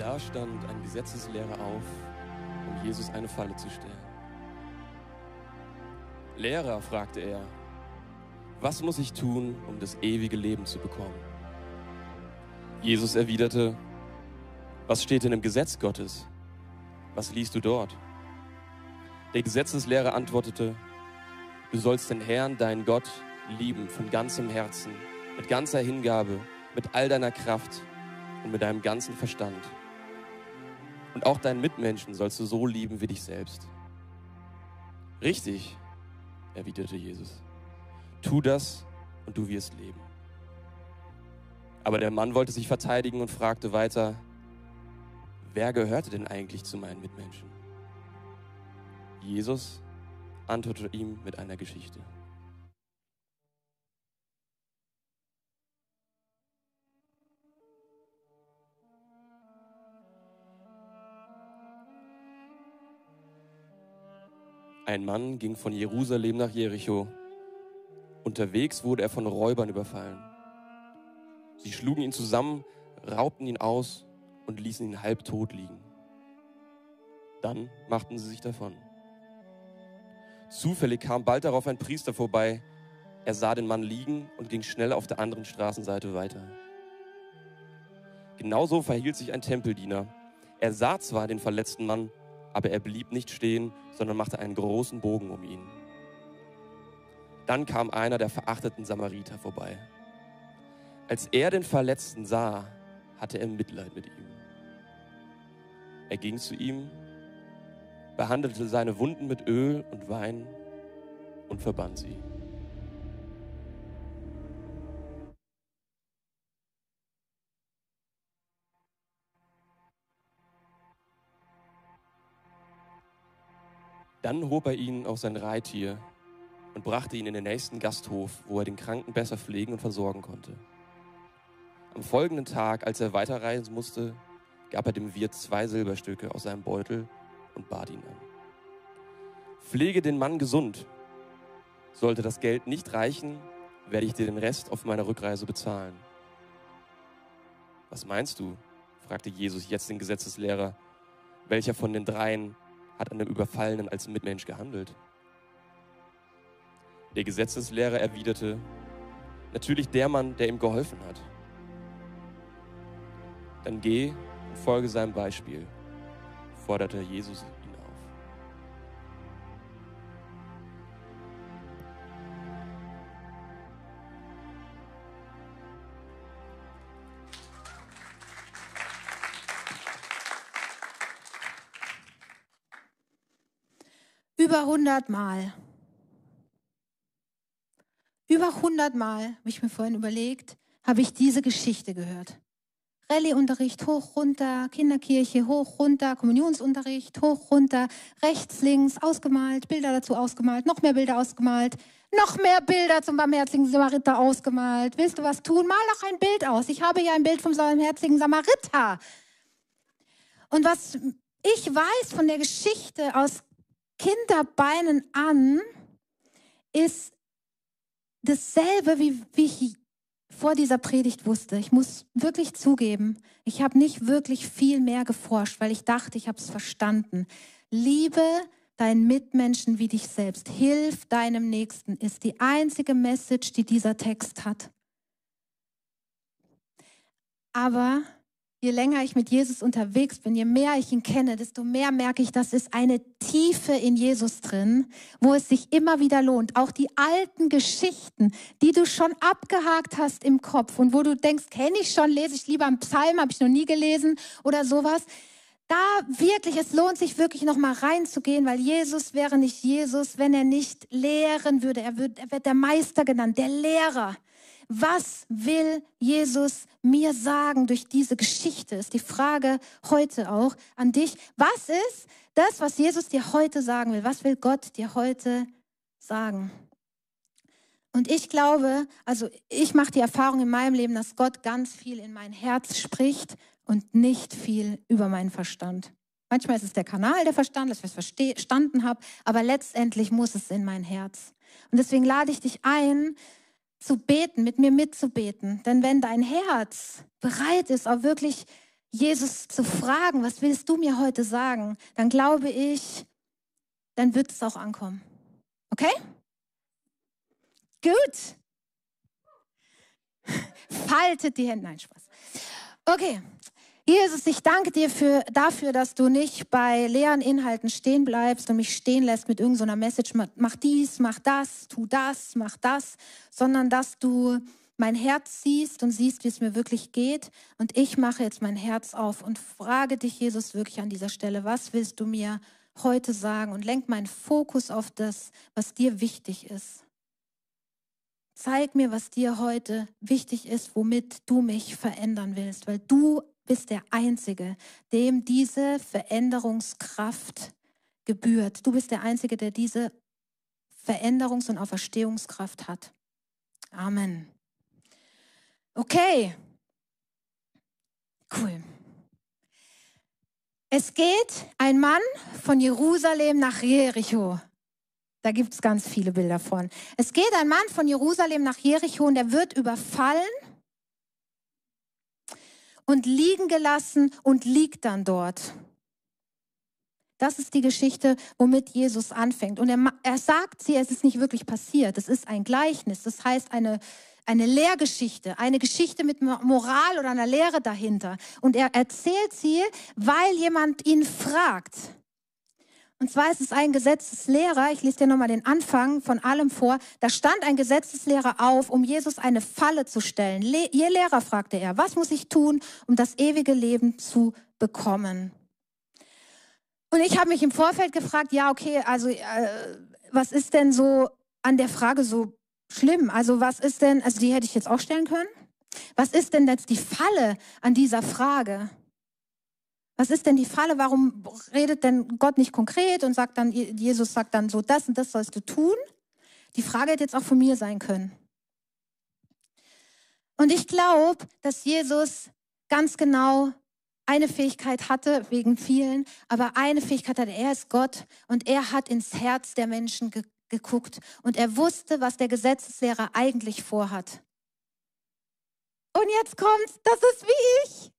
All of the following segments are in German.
Da stand ein Gesetzeslehrer auf, um Jesus eine Falle zu stellen. Lehrer, fragte er, was muss ich tun, um das ewige Leben zu bekommen? Jesus erwiderte, was steht denn im Gesetz Gottes? Was liest du dort? Der Gesetzeslehrer antwortete, du sollst den Herrn, deinen Gott, lieben von ganzem Herzen, mit ganzer Hingabe, mit all deiner Kraft und mit deinem ganzen Verstand. Und auch deinen Mitmenschen sollst du so lieben wie dich selbst. Richtig, erwiderte Jesus. Tu das und du wirst leben. Aber der Mann wollte sich verteidigen und fragte weiter, wer gehörte denn eigentlich zu meinen Mitmenschen? Jesus antwortete ihm mit einer Geschichte. Ein Mann ging von Jerusalem nach Jericho. Unterwegs wurde er von Räubern überfallen. Sie schlugen ihn zusammen, raubten ihn aus und ließen ihn halbtot liegen. Dann machten sie sich davon. Zufällig kam bald darauf ein Priester vorbei. Er sah den Mann liegen und ging schnell auf der anderen Straßenseite weiter. Genauso verhielt sich ein Tempeldiener. Er sah zwar den verletzten Mann, aber er blieb nicht stehen, sondern machte einen großen Bogen um ihn. Dann kam einer der verachteten Samariter vorbei. Als er den Verletzten sah, hatte er Mitleid mit ihm. Er ging zu ihm, behandelte seine Wunden mit Öl und Wein und verband sie. Dann hob er ihn auf sein Reittier und brachte ihn in den nächsten Gasthof, wo er den Kranken besser pflegen und versorgen konnte. Am folgenden Tag, als er weiterreisen musste, gab er dem Wirt zwei Silberstücke aus seinem Beutel und bat ihn an. Pflege den Mann gesund. Sollte das Geld nicht reichen, werde ich dir den Rest auf meiner Rückreise bezahlen. Was meinst du? fragte Jesus jetzt den Gesetzeslehrer. Welcher von den dreien hat an dem Überfallenen als Mitmensch gehandelt. Der Gesetzeslehrer erwiderte, natürlich der Mann, der ihm geholfen hat. Dann geh und folge seinem Beispiel, forderte Jesus Über 100 Mal. Über 100 Mal, habe ich mir vorhin überlegt, habe ich diese Geschichte gehört. Rallyeunterricht hoch, runter, Kinderkirche hoch, runter, Kommunionsunterricht hoch, runter, rechts, links, ausgemalt, Bilder dazu ausgemalt, noch mehr Bilder ausgemalt, noch mehr Bilder zum barmherzigen Samariter ausgemalt. Willst du was tun? Mal doch ein Bild aus. Ich habe ja ein Bild vom barmherzigen Samariter. Und was ich weiß von der Geschichte aus Kinderbeinen an ist dasselbe, wie, wie ich vor dieser Predigt wusste. Ich muss wirklich zugeben, ich habe nicht wirklich viel mehr geforscht, weil ich dachte, ich habe es verstanden. Liebe deinen Mitmenschen wie dich selbst. Hilf deinem Nächsten ist die einzige Message, die dieser Text hat. Aber je länger ich mit Jesus unterwegs bin, je mehr ich ihn kenne, desto mehr merke ich, dass es eine Tiefe in Jesus drin, wo es sich immer wieder lohnt. Auch die alten Geschichten, die du schon abgehakt hast im Kopf und wo du denkst, kenne ich schon, lese ich lieber einen Psalm, habe ich noch nie gelesen oder sowas. Da wirklich, es lohnt sich wirklich noch mal reinzugehen, weil Jesus wäre nicht Jesus, wenn er nicht lehren würde. Er wird, er wird der Meister genannt, der Lehrer. Was will Jesus mir sagen durch diese Geschichte? Ist die Frage heute auch an dich. Was ist das, was Jesus dir heute sagen will? Was will Gott dir heute sagen? Und ich glaube, also ich mache die Erfahrung in meinem Leben, dass Gott ganz viel in mein Herz spricht und nicht viel über meinen Verstand. Manchmal ist es der Kanal der Verstand, dass ich es verstanden habe, aber letztendlich muss es in mein Herz. Und deswegen lade ich dich ein, zu beten, mit mir mitzubeten. Denn wenn dein Herz bereit ist, auch wirklich Jesus zu fragen, was willst du mir heute sagen, dann glaube ich, dann wird es auch ankommen. Okay? Gut. Faltet die Hände. Nein, Spaß. Okay. Jesus, ich danke dir für, dafür, dass du nicht bei leeren Inhalten stehen bleibst und mich stehen lässt mit irgendeiner Message, mach dies, mach das, tu das, mach das, sondern dass du mein Herz siehst und siehst, wie es mir wirklich geht. Und ich mache jetzt mein Herz auf und frage dich, Jesus, wirklich an dieser Stelle, was willst du mir heute sagen? Und lenk meinen Fokus auf das, was dir wichtig ist. Zeig mir, was dir heute wichtig ist, womit du mich verändern willst, weil du bist der Einzige, dem diese Veränderungskraft gebührt. Du bist der Einzige, der diese Veränderungs- und Auferstehungskraft hat. Amen. Okay. Cool. Es geht ein Mann von Jerusalem nach Jericho. Da gibt es ganz viele Bilder von. Es geht ein Mann von Jerusalem nach Jericho und er wird überfallen und liegen gelassen und liegt dann dort. Das ist die Geschichte, womit Jesus anfängt. Und er, er sagt sie, es ist nicht wirklich passiert. Es ist ein Gleichnis. Das heißt eine, eine Lehrgeschichte, eine Geschichte mit Moral oder einer Lehre dahinter. Und er erzählt sie, weil jemand ihn fragt. Und zwar ist es ein Gesetzeslehrer, ich lese dir nochmal den Anfang von allem vor, da stand ein Gesetzeslehrer auf, um Jesus eine Falle zu stellen. Le Ihr Lehrer, fragte er, was muss ich tun, um das ewige Leben zu bekommen? Und ich habe mich im Vorfeld gefragt, ja, okay, also äh, was ist denn so an der Frage so schlimm? Also was ist denn, also die hätte ich jetzt auch stellen können. Was ist denn jetzt die Falle an dieser Frage? Was ist denn die Falle? Warum redet denn Gott nicht konkret und sagt dann, Jesus sagt dann so, das und das sollst du tun? Die Frage hätte jetzt auch von mir sein können. Und ich glaube, dass Jesus ganz genau eine Fähigkeit hatte, wegen vielen, aber eine Fähigkeit hatte, er ist Gott und er hat ins Herz der Menschen ge geguckt und er wusste, was der Gesetzeslehrer eigentlich vorhat. Und jetzt kommt, das ist wie ich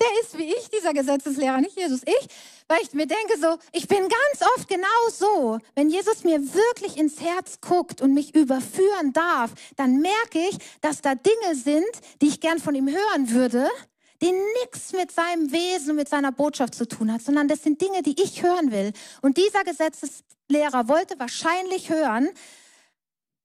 der ist wie ich, dieser Gesetzeslehrer, nicht Jesus, ich, weil ich mir denke so, ich bin ganz oft genau so, wenn Jesus mir wirklich ins Herz guckt und mich überführen darf, dann merke ich, dass da Dinge sind, die ich gern von ihm hören würde, die nichts mit seinem Wesen mit seiner Botschaft zu tun hat, sondern das sind Dinge, die ich hören will. Und dieser Gesetzeslehrer wollte wahrscheinlich hören,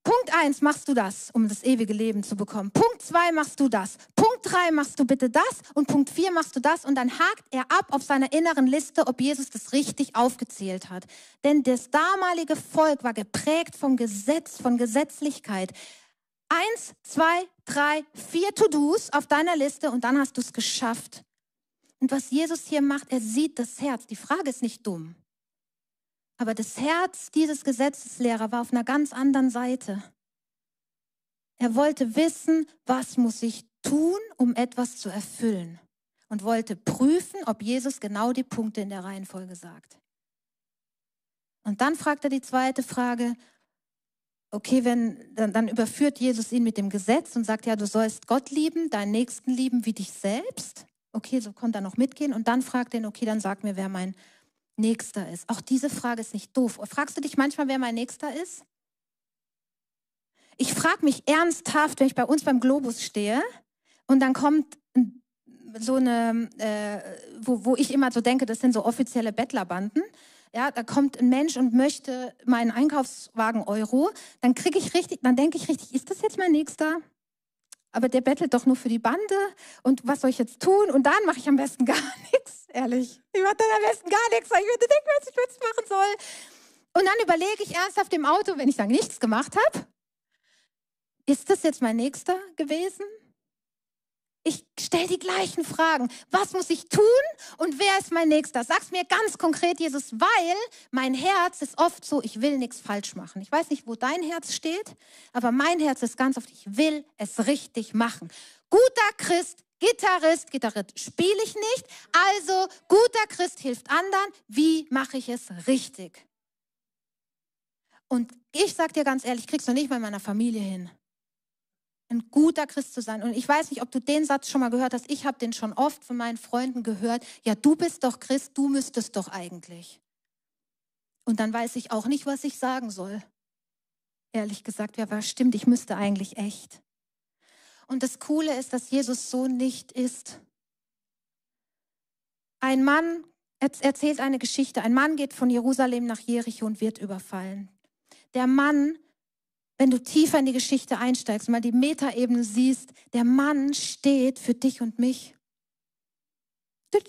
Punkt eins machst du das, um das ewige Leben zu bekommen. Punkt zwei machst du das. Punkt drei machst du bitte das. Und Punkt vier machst du das. Und dann hakt er ab auf seiner inneren Liste, ob Jesus das richtig aufgezählt hat. Denn das damalige Volk war geprägt vom Gesetz, von Gesetzlichkeit. Eins, zwei, drei, vier To-Dos auf deiner Liste und dann hast du es geschafft. Und was Jesus hier macht, er sieht das Herz. Die Frage ist nicht dumm. Aber das Herz dieses Gesetzeslehrer war auf einer ganz anderen Seite. Er wollte wissen, was muss ich tun, um etwas zu erfüllen. Und wollte prüfen, ob Jesus genau die Punkte in der Reihenfolge sagt. Und dann fragt er die zweite Frage, okay, wenn, dann, dann, überführt Jesus ihn mit dem Gesetz und sagt, ja, du sollst Gott lieben, deinen Nächsten lieben wie dich selbst. Okay, so konnte er noch mitgehen. Und dann fragt er ihn, okay, dann sag mir, wer mein Nächster ist. Auch diese Frage ist nicht doof. Fragst du dich manchmal, wer mein Nächster ist? Ich frage mich ernsthaft, wenn ich bei uns beim Globus stehe und dann kommt so eine, äh, wo, wo ich immer so denke, das sind so offizielle Bettlerbanden. Ja, da kommt ein Mensch und möchte meinen Einkaufswagen Euro, dann kriege ich richtig, dann denke ich richtig, ist das jetzt mein Nächster? Aber der bettelt doch nur für die Bande und was soll ich jetzt tun? Und dann mache ich am besten gar nichts, ehrlich. Ich mache dann am besten gar nichts, weil ich würde denken, was ich jetzt machen soll. Und dann überlege ich ernsthaft im Auto, wenn ich dann nichts gemacht habe, ist das jetzt mein Nächster gewesen? Ich stelle die gleichen Fragen. Was muss ich tun und wer ist mein Nächster? Sag's mir ganz konkret, Jesus, weil mein Herz ist oft so, ich will nichts falsch machen. Ich weiß nicht, wo dein Herz steht, aber mein Herz ist ganz oft, ich will es richtig machen. Guter Christ, Gitarrist, Gitarrist spiele ich nicht. Also guter Christ hilft anderen. Wie mache ich es richtig? Und ich sag dir ganz ehrlich, ich krieg's noch nicht bei meiner Familie hin. Ein guter Christ zu sein. Und ich weiß nicht, ob du den Satz schon mal gehört hast. Ich habe den schon oft von meinen Freunden gehört. Ja, du bist doch Christ, du müsstest doch eigentlich. Und dann weiß ich auch nicht, was ich sagen soll. Ehrlich gesagt, ja, was stimmt, ich müsste eigentlich echt. Und das Coole ist, dass Jesus so nicht ist. Ein Mann erzählt eine Geschichte. Ein Mann geht von Jerusalem nach Jericho und wird überfallen. Der Mann wenn du tiefer in die Geschichte einsteigst, mal die Metaebene siehst, der Mann steht für dich und mich.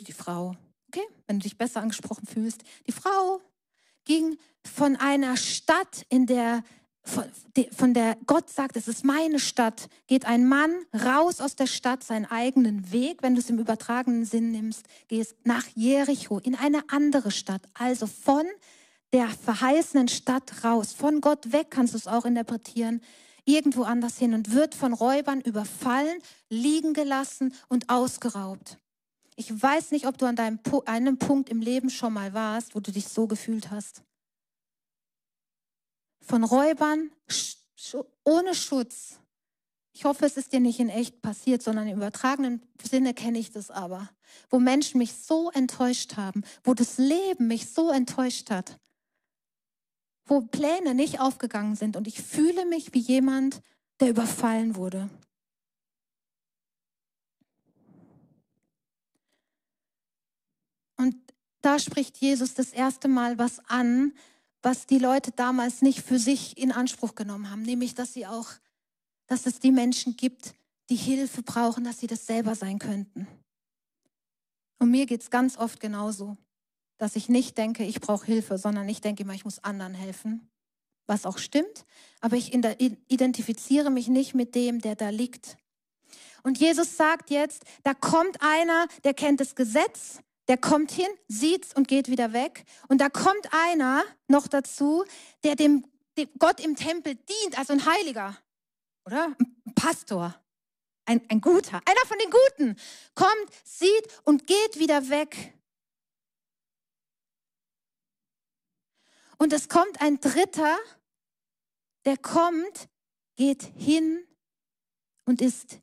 Die Frau, okay, wenn du dich besser angesprochen fühlst. Die Frau ging von einer Stadt, in der von der Gott sagt, es ist meine Stadt, geht ein Mann raus aus der Stadt seinen eigenen Weg, wenn du es im übertragenen Sinn nimmst, gehst nach Jericho in eine andere Stadt, also von der verheißenen Stadt raus. Von Gott weg kannst du es auch interpretieren, irgendwo anders hin und wird von Räubern überfallen, liegen gelassen und ausgeraubt. Ich weiß nicht, ob du an deinem, einem Punkt im Leben schon mal warst, wo du dich so gefühlt hast. Von Räubern ohne Schutz. Ich hoffe, es ist dir nicht in echt passiert, sondern im übertragenen Sinne kenne ich das aber. Wo Menschen mich so enttäuscht haben, wo das Leben mich so enttäuscht hat wo Pläne nicht aufgegangen sind und ich fühle mich wie jemand, der überfallen wurde. Und da spricht Jesus das erste Mal was an, was die Leute damals nicht für sich in Anspruch genommen haben, nämlich dass sie auch, dass es die Menschen gibt, die Hilfe brauchen, dass sie das selber sein könnten. Und mir geht es ganz oft genauso dass ich nicht denke, ich brauche Hilfe, sondern ich denke immer, ich muss anderen helfen, was auch stimmt, aber ich identifiziere mich nicht mit dem, der da liegt. Und Jesus sagt jetzt, da kommt einer, der kennt das Gesetz, der kommt hin, sieht's und geht wieder weg. Und da kommt einer noch dazu, der dem, dem Gott im Tempel dient, also ein Heiliger, oder? Ein Pastor, ein, ein Guter, einer von den Guten, kommt, sieht und geht wieder weg. Und es kommt ein dritter, der kommt, geht hin und ist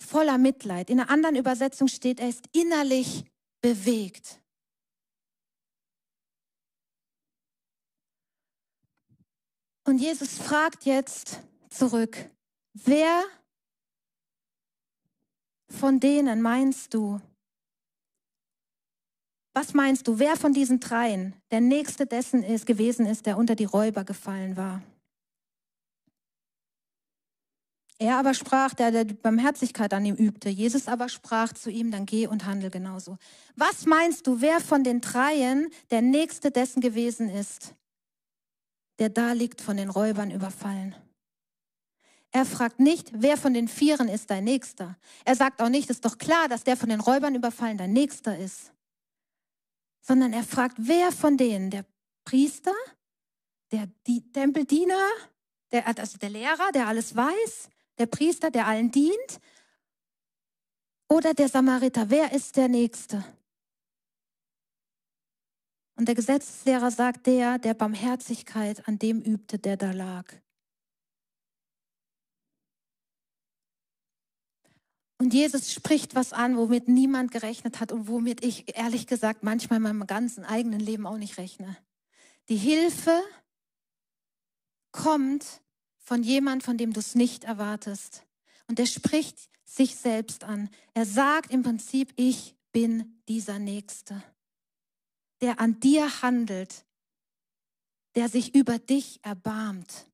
voller Mitleid. In einer anderen Übersetzung steht, er ist innerlich bewegt. Und Jesus fragt jetzt zurück, wer von denen meinst du, was meinst du, wer von diesen dreien der nächste dessen ist, gewesen ist, der unter die Räuber gefallen war? Er aber sprach, der, der Barmherzigkeit an ihm übte. Jesus aber sprach zu ihm, dann geh und handel genauso. Was meinst du, wer von den dreien der nächste dessen gewesen ist, der da liegt von den Räubern überfallen? Er fragt nicht, wer von den Vieren ist dein Nächster. Er sagt auch nicht, ist doch klar, dass der von den Räubern überfallen dein Nächster ist sondern er fragt, wer von denen, der Priester, der Tempeldiener, der, also der Lehrer, der alles weiß, der Priester, der allen dient, oder der Samariter, wer ist der Nächste? Und der Gesetzeslehrer sagt der, der Barmherzigkeit an dem übte, der da lag. Und Jesus spricht was an, womit niemand gerechnet hat und womit ich ehrlich gesagt manchmal in meinem ganzen eigenen Leben auch nicht rechne. Die Hilfe kommt von jemand, von dem du es nicht erwartest. Und er spricht sich selbst an. Er sagt im Prinzip, ich bin dieser Nächste, der an dir handelt, der sich über dich erbarmt,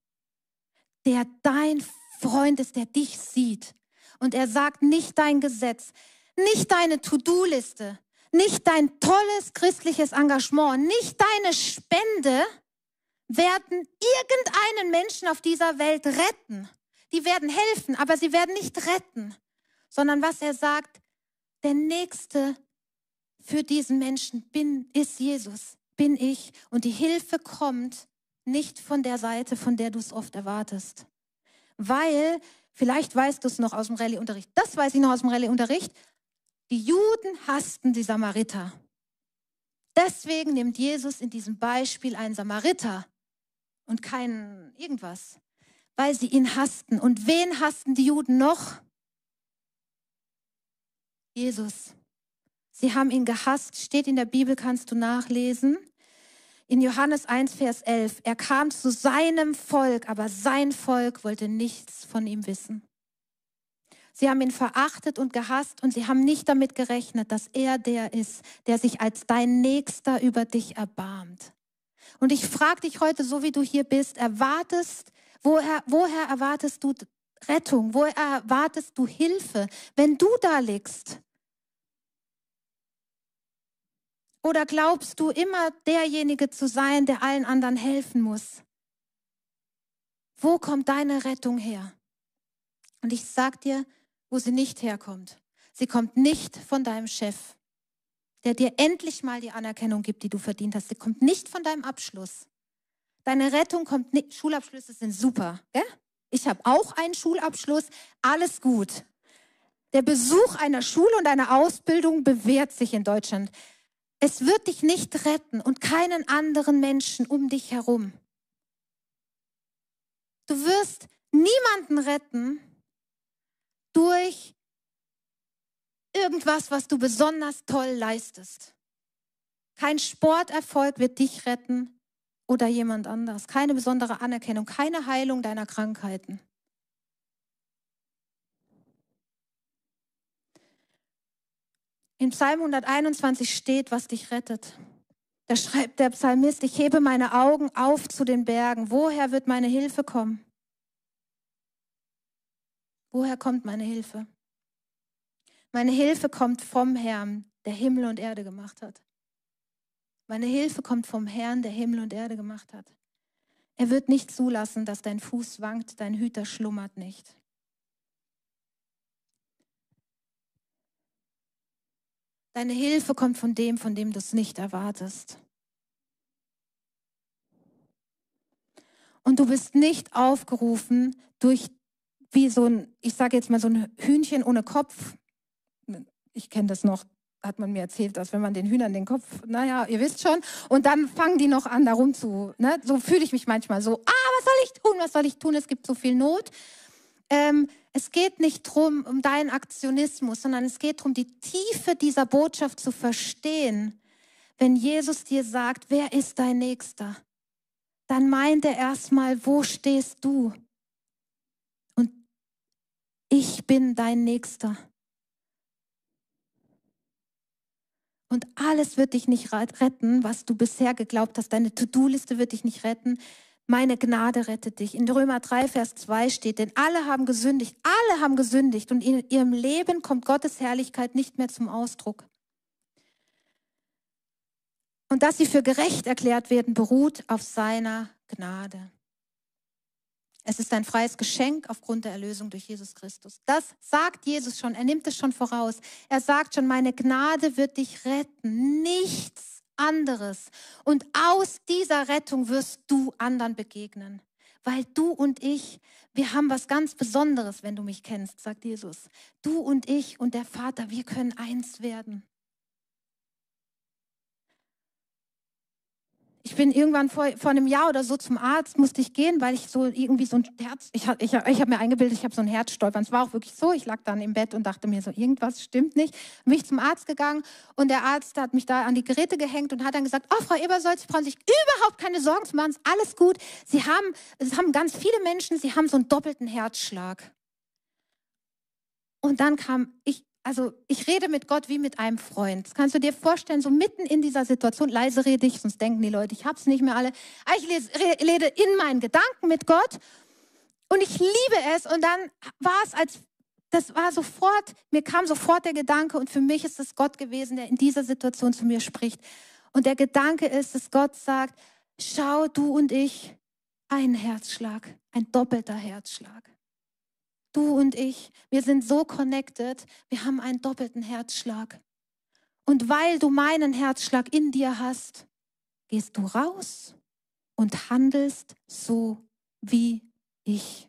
der dein Freund ist, der dich sieht, und er sagt, nicht dein Gesetz, nicht deine To-Do-Liste, nicht dein tolles christliches Engagement, nicht deine Spende werden irgendeinen Menschen auf dieser Welt retten. Die werden helfen, aber sie werden nicht retten, sondern was er sagt, der Nächste für diesen Menschen bin, ist Jesus, bin ich. Und die Hilfe kommt nicht von der Seite, von der du es oft erwartest. Weil Vielleicht weißt du es noch aus dem Rallye-Unterricht. Das weiß ich noch aus dem Rallye-Unterricht. Die Juden hassten die Samariter. Deswegen nimmt Jesus in diesem Beispiel einen Samariter und keinen irgendwas. weil sie ihn hassten. Und wen hassten die Juden noch? Jesus. Sie haben ihn gehasst, steht in der Bibel, kannst du nachlesen. In Johannes 1, Vers 11. Er kam zu seinem Volk, aber sein Volk wollte nichts von ihm wissen. Sie haben ihn verachtet und gehasst und sie haben nicht damit gerechnet, dass er der ist, der sich als dein Nächster über dich erbarmt. Und ich frage dich heute, so wie du hier bist, erwartest, woher, woher erwartest du Rettung? Woher erwartest du Hilfe, wenn du da liegst? Oder glaubst du immer derjenige zu sein, der allen anderen helfen muss? Wo kommt deine Rettung her? Und ich sag dir, wo sie nicht herkommt. Sie kommt nicht von deinem Chef, der dir endlich mal die Anerkennung gibt, die du verdient hast. Sie kommt nicht von deinem Abschluss. Deine Rettung kommt nicht. Schulabschlüsse sind super. Gell? Ich habe auch einen Schulabschluss. Alles gut. Der Besuch einer Schule und einer Ausbildung bewährt sich in Deutschland. Es wird dich nicht retten und keinen anderen Menschen um dich herum. Du wirst niemanden retten durch irgendwas, was du besonders toll leistest. Kein Sporterfolg wird dich retten oder jemand anderes. Keine besondere Anerkennung, keine Heilung deiner Krankheiten. In Psalm 121 steht, was dich rettet. Da schreibt der Psalmist, ich hebe meine Augen auf zu den Bergen. Woher wird meine Hilfe kommen? Woher kommt meine Hilfe? Meine Hilfe kommt vom Herrn, der Himmel und Erde gemacht hat. Meine Hilfe kommt vom Herrn, der Himmel und Erde gemacht hat. Er wird nicht zulassen, dass dein Fuß wankt, dein Hüter schlummert nicht. Deine Hilfe kommt von dem, von dem du es nicht erwartest. Und du bist nicht aufgerufen, durch wie so ein, ich sage jetzt mal so ein Hühnchen ohne Kopf. Ich kenne das noch, hat man mir erzählt, dass wenn man den Hühnern den Kopf, naja, ihr wisst schon, und dann fangen die noch an, darum zu, ne? so fühle ich mich manchmal so, ah, was soll ich tun, was soll ich tun, es gibt so viel Not. Ähm, es geht nicht darum, um deinen Aktionismus, sondern es geht darum, die Tiefe dieser Botschaft zu verstehen. Wenn Jesus dir sagt, wer ist dein Nächster, dann meint er erstmal, wo stehst du? Und ich bin dein Nächster. Und alles wird dich nicht retten, was du bisher geglaubt hast. Deine To-Do-Liste wird dich nicht retten meine Gnade rettet dich. In Römer 3, Vers 2 steht, denn alle haben gesündigt, alle haben gesündigt und in ihrem Leben kommt Gottes Herrlichkeit nicht mehr zum Ausdruck. Und dass sie für gerecht erklärt werden, beruht auf seiner Gnade. Es ist ein freies Geschenk aufgrund der Erlösung durch Jesus Christus. Das sagt Jesus schon, er nimmt es schon voraus. Er sagt schon, meine Gnade wird dich retten. Nichts anderes. Und aus dieser Rettung wirst du anderen begegnen. Weil du und ich, wir haben was ganz Besonderes, wenn du mich kennst, sagt Jesus. Du und ich und der Vater, wir können eins werden. Ich bin irgendwann vor, vor einem Jahr oder so zum Arzt, musste ich gehen, weil ich so irgendwie so ein Herz, ich, ich, ich habe mir eingebildet, ich habe so ein Herzstolpern. Es war auch wirklich so, ich lag dann im Bett und dachte mir so, irgendwas stimmt nicht. Bin ich zum Arzt gegangen und der Arzt hat mich da an die Geräte gehängt und hat dann gesagt, oh Frau Ebersold, Sie brauchen sich überhaupt keine Sorgen zu machen, ist alles gut. Sie haben, es haben ganz viele Menschen, sie haben so einen doppelten Herzschlag. Und dann kam ich, also ich rede mit Gott wie mit einem Freund. Das kannst du dir vorstellen, so mitten in dieser Situation, leise rede ich, sonst denken die Leute, ich hab's nicht mehr alle. Aber ich rede in meinen Gedanken mit Gott und ich liebe es. Und dann war es als, das war sofort, mir kam sofort der Gedanke und für mich ist es Gott gewesen, der in dieser Situation zu mir spricht. Und der Gedanke ist, dass Gott sagt, schau du und ich, ein Herzschlag, ein doppelter Herzschlag. Du und ich, wir sind so connected, wir haben einen doppelten Herzschlag. Und weil du meinen Herzschlag in dir hast, gehst du raus und handelst so wie ich.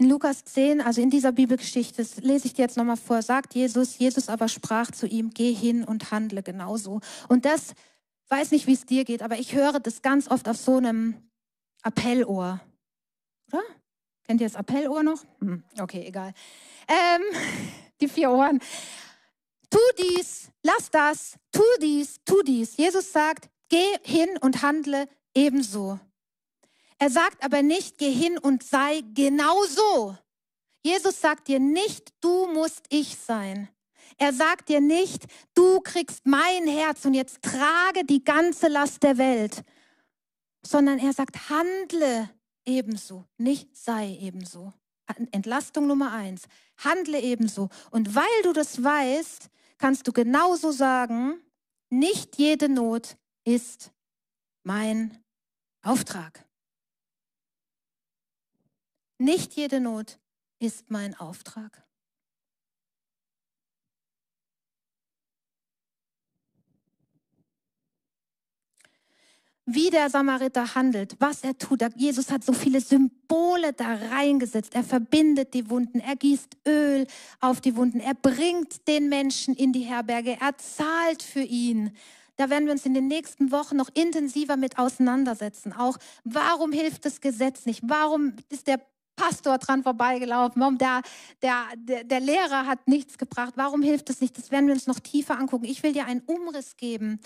In Lukas 10, also in dieser Bibelgeschichte, das lese ich dir jetzt nochmal vor, sagt Jesus, Jesus aber sprach zu ihm, geh hin und handle genauso. Und das, weiß nicht, wie es dir geht, aber ich höre das ganz oft auf so einem Appellohr. Oder? Kennt ihr das Appellohr noch? Hm, okay, egal. Ähm, die vier Ohren. Tu dies, lass das, tu dies, tu dies. Jesus sagt, geh hin und handle ebenso. Er sagt aber nicht, geh hin und sei genauso. Jesus sagt dir nicht, du musst ich sein. Er sagt dir nicht, du kriegst mein Herz und jetzt trage die ganze Last der Welt, sondern er sagt, handle ebenso, nicht sei ebenso. Entlastung Nummer eins, handle ebenso. Und weil du das weißt, kannst du genauso sagen, nicht jede Not ist mein Auftrag. Nicht jede Not ist mein Auftrag. wie der Samariter handelt, was er tut. Jesus hat so viele Symbole da reingesetzt. Er verbindet die Wunden, er gießt Öl auf die Wunden, er bringt den Menschen in die Herberge, er zahlt für ihn. Da werden wir uns in den nächsten Wochen noch intensiver mit auseinandersetzen. Auch warum hilft das Gesetz nicht? Warum ist der Pastor dran vorbeigelaufen? Warum der, der, der, Lehrer hat nichts gebracht? Warum hilft es nicht? Das werden wir uns noch tiefer angucken. Ich will dir einen Umriss geben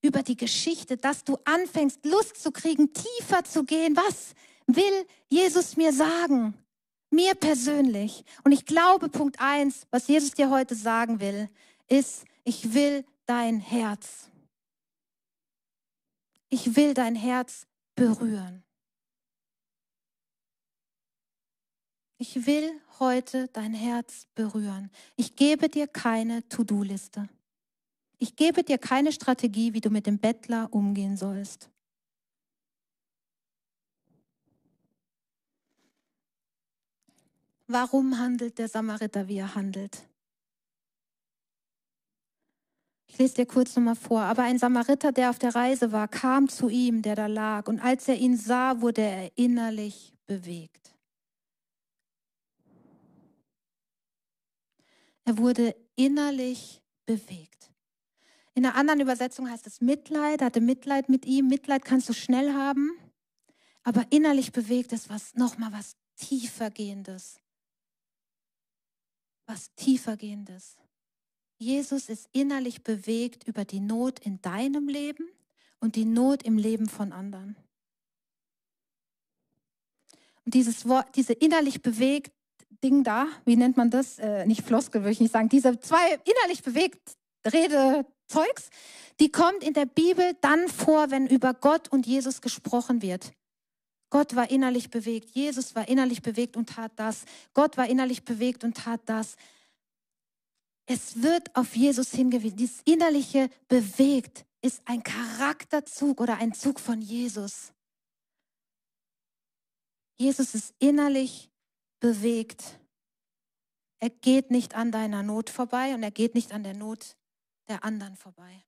über die Geschichte, dass du anfängst, Lust zu kriegen, tiefer zu gehen. Was will Jesus mir sagen? Mir persönlich. Und ich glaube, Punkt eins, was Jesus dir heute sagen will, ist, ich will dein Herz. Ich will dein Herz berühren. Ich will heute dein Herz berühren. Ich gebe dir keine To-Do-Liste. Ich gebe dir keine Strategie, wie du mit dem Bettler umgehen sollst. Warum handelt der Samariter, wie er handelt? Ich lese dir kurz nochmal vor. Aber ein Samariter, der auf der Reise war, kam zu ihm, der da lag. Und als er ihn sah, wurde er innerlich bewegt. Er wurde innerlich bewegt. In einer anderen Übersetzung heißt es Mitleid, er hatte Mitleid mit ihm. Mitleid kannst du schnell haben, aber innerlich bewegt es was, nochmal was tiefergehendes. Was tiefergehendes. Jesus ist innerlich bewegt über die Not in deinem Leben und die Not im Leben von anderen. Und dieses Wort, diese innerlich bewegt Ding da, wie nennt man das? Äh, nicht Floskel, würde ich nicht sagen. Diese zwei innerlich bewegt Rede, Zeugs, die kommt in der Bibel dann vor, wenn über Gott und Jesus gesprochen wird. Gott war innerlich bewegt, Jesus war innerlich bewegt und tat das. Gott war innerlich bewegt und tat das. Es wird auf Jesus hingewiesen. Dieses innerliche bewegt ist ein Charakterzug oder ein Zug von Jesus. Jesus ist innerlich bewegt. Er geht nicht an deiner Not vorbei und er geht nicht an der Not der anderen vorbei.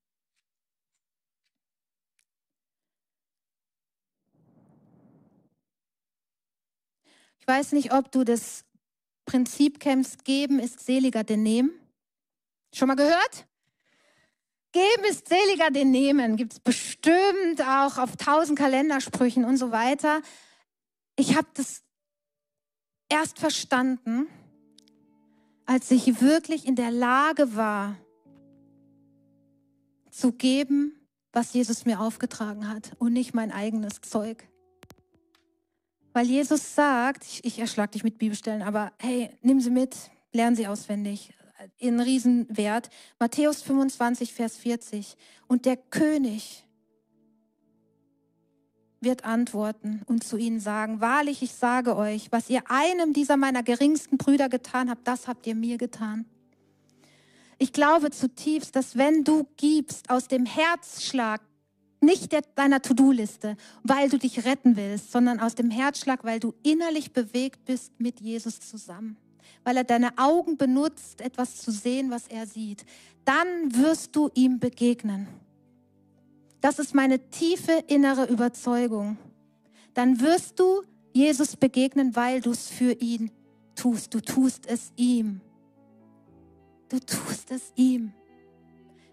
Ich weiß nicht, ob du das Prinzip kennst, geben ist seliger denn nehmen. Schon mal gehört? Geben ist seliger denn nehmen. Gibt es bestimmt auch auf tausend Kalendersprüchen und so weiter. Ich habe das erst verstanden, als ich wirklich in der Lage war, zu geben, was Jesus mir aufgetragen hat und nicht mein eigenes Zeug. Weil Jesus sagt, ich, ich erschlag dich mit Bibelstellen, aber hey, nimm sie mit, lern sie auswendig. In Riesenwert. Matthäus 25, Vers 40. Und der König wird antworten und zu ihnen sagen, wahrlich, ich sage euch, was ihr einem dieser meiner geringsten Brüder getan habt, das habt ihr mir getan. Ich glaube zutiefst, dass wenn du gibst aus dem Herzschlag, nicht der, deiner To-Do-Liste, weil du dich retten willst, sondern aus dem Herzschlag, weil du innerlich bewegt bist mit Jesus zusammen, weil er deine Augen benutzt, etwas zu sehen, was er sieht, dann wirst du ihm begegnen. Das ist meine tiefe innere Überzeugung. Dann wirst du Jesus begegnen, weil du es für ihn tust, du tust es ihm. Du tust es ihm.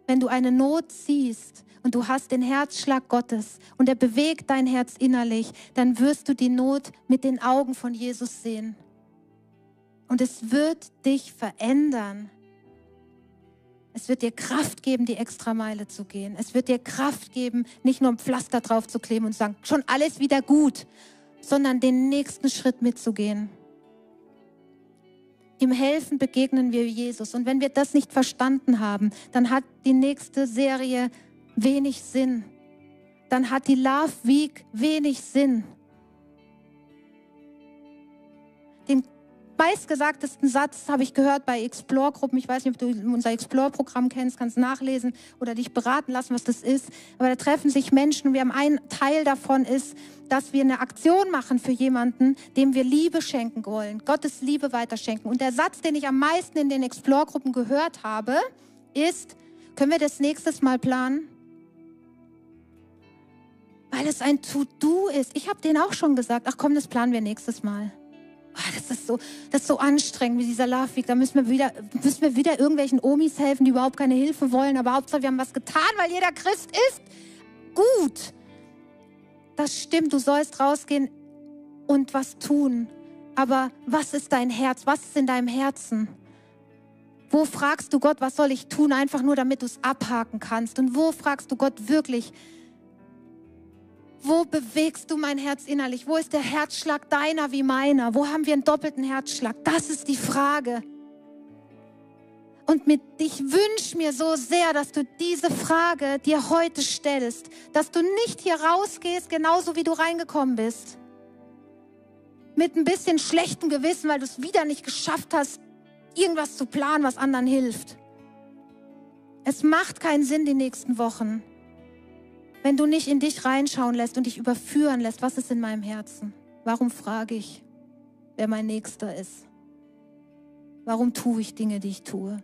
Wenn du eine Not siehst und du hast den Herzschlag Gottes und er bewegt dein Herz innerlich, dann wirst du die Not mit den Augen von Jesus sehen. Und es wird dich verändern. Es wird dir Kraft geben, die Extrameile zu gehen. Es wird dir Kraft geben, nicht nur ein Pflaster drauf zu kleben und zu sagen, schon alles wieder gut, sondern den nächsten Schritt mitzugehen. Im Helfen begegnen wir Jesus. Und wenn wir das nicht verstanden haben, dann hat die nächste Serie wenig Sinn. Dann hat die Love Week wenig Sinn. Den meistgesagtesten Satz habe ich gehört bei Explore-Gruppen. Ich weiß nicht, ob du unser Explore-Programm kennst, kannst nachlesen oder dich beraten lassen, was das ist. Aber da treffen sich Menschen und wir haben einen Teil davon ist, dass wir eine Aktion machen für jemanden, dem wir Liebe schenken wollen, Gottes Liebe weiterschenken. Und der Satz, den ich am meisten in den Explore-Gruppen gehört habe, ist, können wir das nächstes Mal planen? Weil es ein To-Do ist. Ich habe denen auch schon gesagt, ach komm, das planen wir nächstes Mal. Oh, das, ist so, das ist so anstrengend wie dieser Love Week. Da müssen wir, wieder, müssen wir wieder irgendwelchen Omis helfen, die überhaupt keine Hilfe wollen. Aber Hauptsache, wir haben was getan, weil jeder Christ ist. Gut. Das stimmt, du sollst rausgehen und was tun. Aber was ist dein Herz? Was ist in deinem Herzen? Wo fragst du Gott, was soll ich tun, einfach nur damit du es abhaken kannst? Und wo fragst du Gott wirklich, wo bewegst du mein Herz innerlich? Wo ist der Herzschlag deiner wie meiner? Wo haben wir einen doppelten Herzschlag? Das ist die Frage. Und mit, ich wünsche mir so sehr, dass du diese Frage dir heute stellst, dass du nicht hier rausgehst, genauso wie du reingekommen bist. Mit ein bisschen schlechtem Gewissen, weil du es wieder nicht geschafft hast, irgendwas zu planen, was anderen hilft. Es macht keinen Sinn die nächsten Wochen wenn du nicht in dich reinschauen lässt und dich überführen lässt, was ist in meinem Herzen? Warum frage ich, wer mein Nächster ist? Warum tue ich Dinge, die ich tue?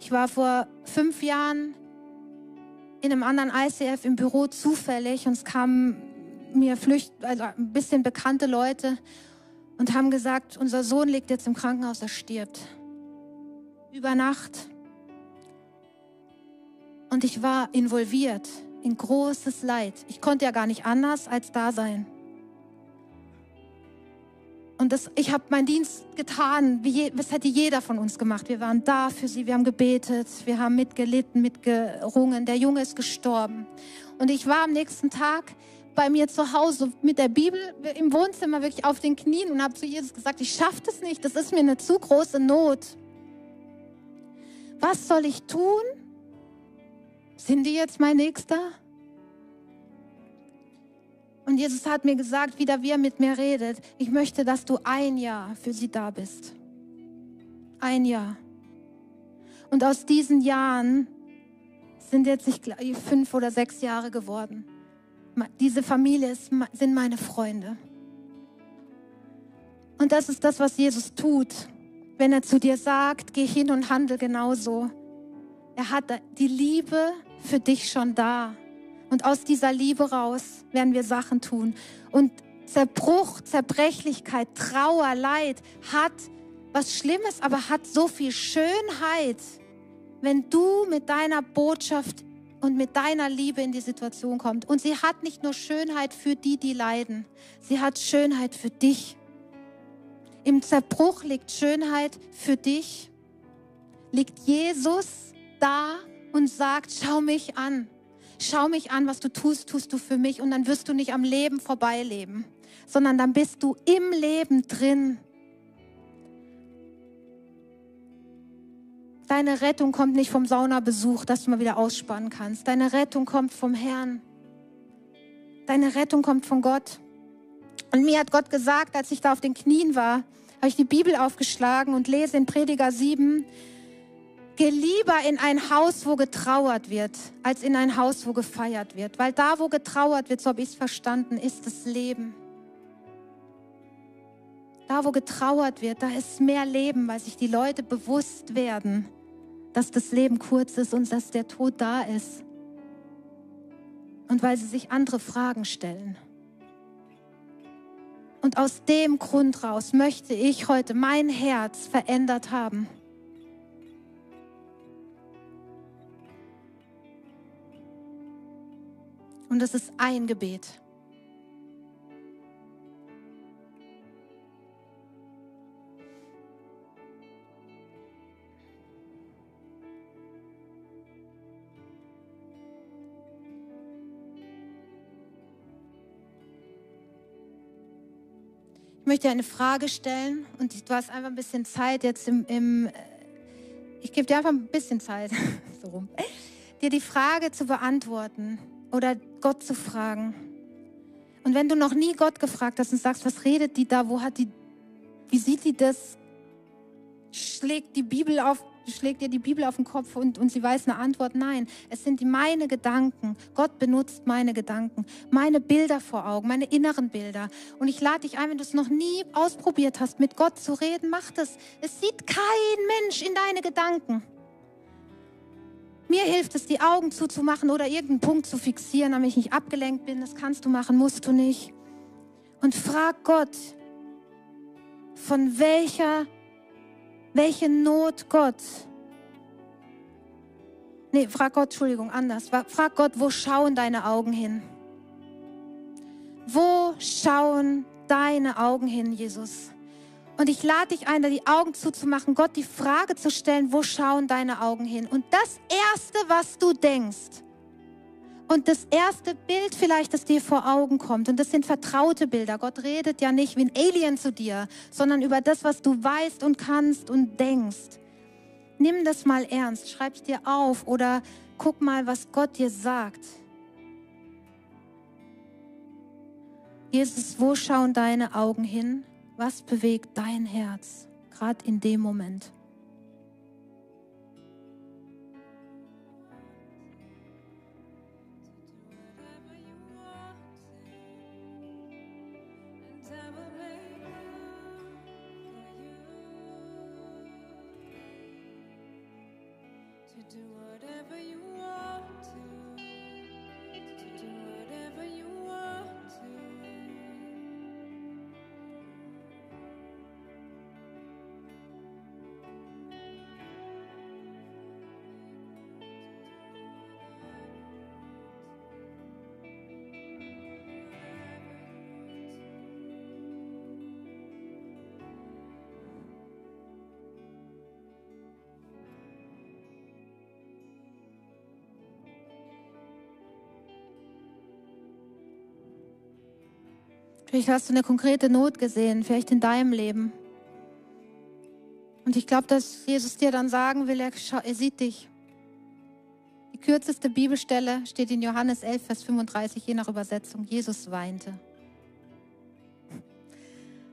Ich war vor fünf Jahren in einem anderen ICF im Büro zufällig und es kamen mir flücht, also ein bisschen bekannte Leute und haben gesagt, unser Sohn liegt jetzt im Krankenhaus, er stirbt. Über Nacht. Und ich war involviert in großes Leid. Ich konnte ja gar nicht anders als da sein. Und das, ich habe meinen Dienst getan, wie je, das hätte jeder von uns gemacht. Wir waren da für sie, wir haben gebetet, wir haben mitgelitten, mitgerungen. Der Junge ist gestorben. Und ich war am nächsten Tag bei mir zu Hause mit der Bibel im Wohnzimmer wirklich auf den Knien und habe zu Jesus gesagt, ich schaffe das nicht, das ist mir eine zu große Not. Was soll ich tun? Sind die jetzt mein Nächster? Und Jesus hat mir gesagt, wieder wie er mit mir redet, ich möchte, dass du ein Jahr für sie da bist. Ein Jahr. Und aus diesen Jahren sind jetzt, ich fünf oder sechs Jahre geworden diese Familie ist, sind meine Freunde. Und das ist das, was Jesus tut, wenn er zu dir sagt, geh hin und handle genauso. Er hat die Liebe für dich schon da. Und aus dieser Liebe raus werden wir Sachen tun. Und Zerbruch, Zerbrechlichkeit, Trauer, Leid hat was Schlimmes, aber hat so viel Schönheit, wenn du mit deiner Botschaft und mit deiner Liebe in die Situation kommt. Und sie hat nicht nur Schönheit für die, die leiden, sie hat Schönheit für dich. Im Zerbruch liegt Schönheit für dich, liegt Jesus da und sagt, schau mich an. Schau mich an, was du tust, tust du für mich und dann wirst du nicht am Leben vorbeileben, sondern dann bist du im Leben drin. Deine Rettung kommt nicht vom Saunabesuch, dass du mal wieder ausspannen kannst. Deine Rettung kommt vom Herrn. Deine Rettung kommt von Gott. Und mir hat Gott gesagt, als ich da auf den Knien war, habe ich die Bibel aufgeschlagen und lese in Prediger 7, geh lieber in ein Haus, wo getrauert wird, als in ein Haus, wo gefeiert wird. Weil da, wo getrauert wird, so habe ich es verstanden, ist das Leben. Da, wo getrauert wird, da ist mehr Leben, weil sich die Leute bewusst werden, dass das Leben kurz ist und dass der Tod da ist. Und weil sie sich andere Fragen stellen. Und aus dem Grund raus möchte ich heute mein Herz verändert haben. Und es ist ein Gebet. Möchte eine Frage stellen und du hast einfach ein bisschen Zeit jetzt im, im äh, ich gebe dir einfach ein bisschen Zeit, so rum, dir die Frage zu beantworten oder Gott zu fragen. Und wenn du noch nie Gott gefragt hast und sagst, was redet die da, wo hat die, wie sieht die das, schlägt die Bibel auf, schlägt ihr die Bibel auf den Kopf und, und sie weiß eine Antwort. Nein, es sind meine Gedanken. Gott benutzt meine Gedanken, meine Bilder vor Augen, meine inneren Bilder. Und ich lade dich ein, wenn du es noch nie ausprobiert hast, mit Gott zu reden, mach das. Es sieht kein Mensch in deine Gedanken. Mir hilft es, die Augen zuzumachen oder irgendeinen Punkt zu fixieren, damit ich nicht abgelenkt bin. Das kannst du machen, musst du nicht. Und frag Gott, von welcher welche Not Gott. Nee, frag Gott, Entschuldigung, anders. Frag Gott, wo schauen deine Augen hin? Wo schauen deine Augen hin, Jesus? Und ich lade dich ein, da die Augen zuzumachen, Gott die Frage zu stellen, wo schauen deine Augen hin? Und das Erste, was du denkst, und das erste Bild vielleicht, das dir vor Augen kommt, und das sind vertraute Bilder. Gott redet ja nicht wie ein Alien zu dir, sondern über das, was du weißt und kannst und denkst. Nimm das mal ernst, schreib es dir auf oder guck mal, was Gott dir sagt. Jesus, wo schauen deine Augen hin? Was bewegt dein Herz, gerade in dem Moment? do whatever. Vielleicht hast du eine konkrete Not gesehen, vielleicht in deinem Leben. Und ich glaube, dass Jesus dir dann sagen will, er, er sieht dich. Die kürzeste Bibelstelle steht in Johannes 11, Vers 35, je nach Übersetzung. Jesus weinte.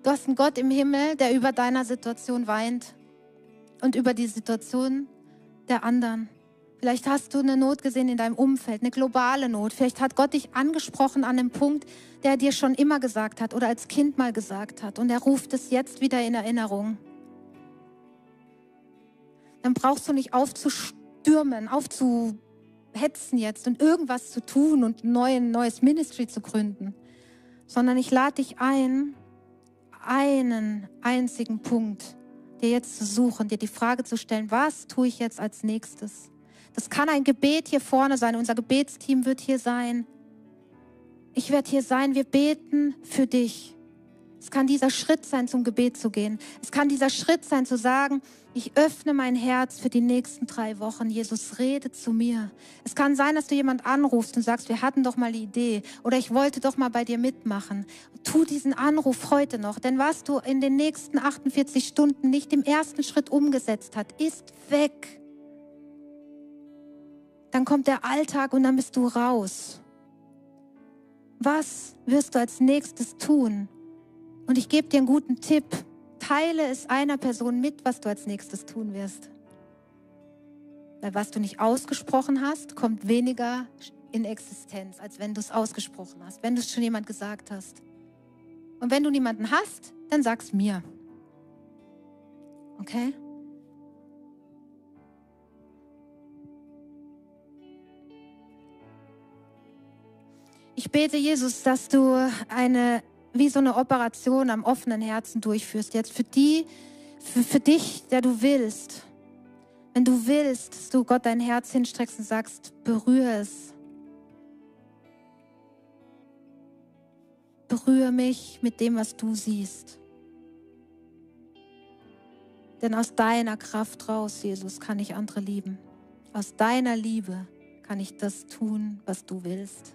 Du hast einen Gott im Himmel, der über deiner Situation weint und über die Situation der anderen. Vielleicht hast du eine Not gesehen in deinem Umfeld, eine globale Not. Vielleicht hat Gott dich angesprochen an einem Punkt, der er dir schon immer gesagt hat oder als Kind mal gesagt hat. Und er ruft es jetzt wieder in Erinnerung. Dann brauchst du nicht aufzustürmen, aufzuhetzen jetzt und irgendwas zu tun und ein neues Ministry zu gründen, sondern ich lade dich ein, einen einzigen Punkt dir jetzt zu suchen, dir die Frage zu stellen, was tue ich jetzt als nächstes? Das kann ein Gebet hier vorne sein. Unser Gebetsteam wird hier sein. Ich werde hier sein. Wir beten für dich. Es kann dieser Schritt sein, zum Gebet zu gehen. Es kann dieser Schritt sein, zu sagen, ich öffne mein Herz für die nächsten drei Wochen. Jesus, rede zu mir. Es kann sein, dass du jemand anrufst und sagst, wir hatten doch mal die Idee oder ich wollte doch mal bei dir mitmachen. Tu diesen Anruf heute noch, denn was du in den nächsten 48 Stunden nicht im ersten Schritt umgesetzt hast, ist weg dann kommt der Alltag und dann bist du raus. Was wirst du als nächstes tun? Und ich gebe dir einen guten Tipp. Teile es einer Person mit, was du als nächstes tun wirst. Weil was du nicht ausgesprochen hast, kommt weniger in Existenz, als wenn du es ausgesprochen hast, wenn du es schon jemand gesagt hast. Und wenn du niemanden hast, dann sag's mir. Okay? Ich bete, Jesus, dass du eine, wie so eine Operation am offenen Herzen durchführst. Jetzt für die, für, für dich, der du willst. Wenn du willst, dass du Gott dein Herz hinstreckst und sagst, berühre es. Berühre mich mit dem, was du siehst. Denn aus deiner Kraft raus, Jesus, kann ich andere lieben. Aus deiner Liebe kann ich das tun, was du willst.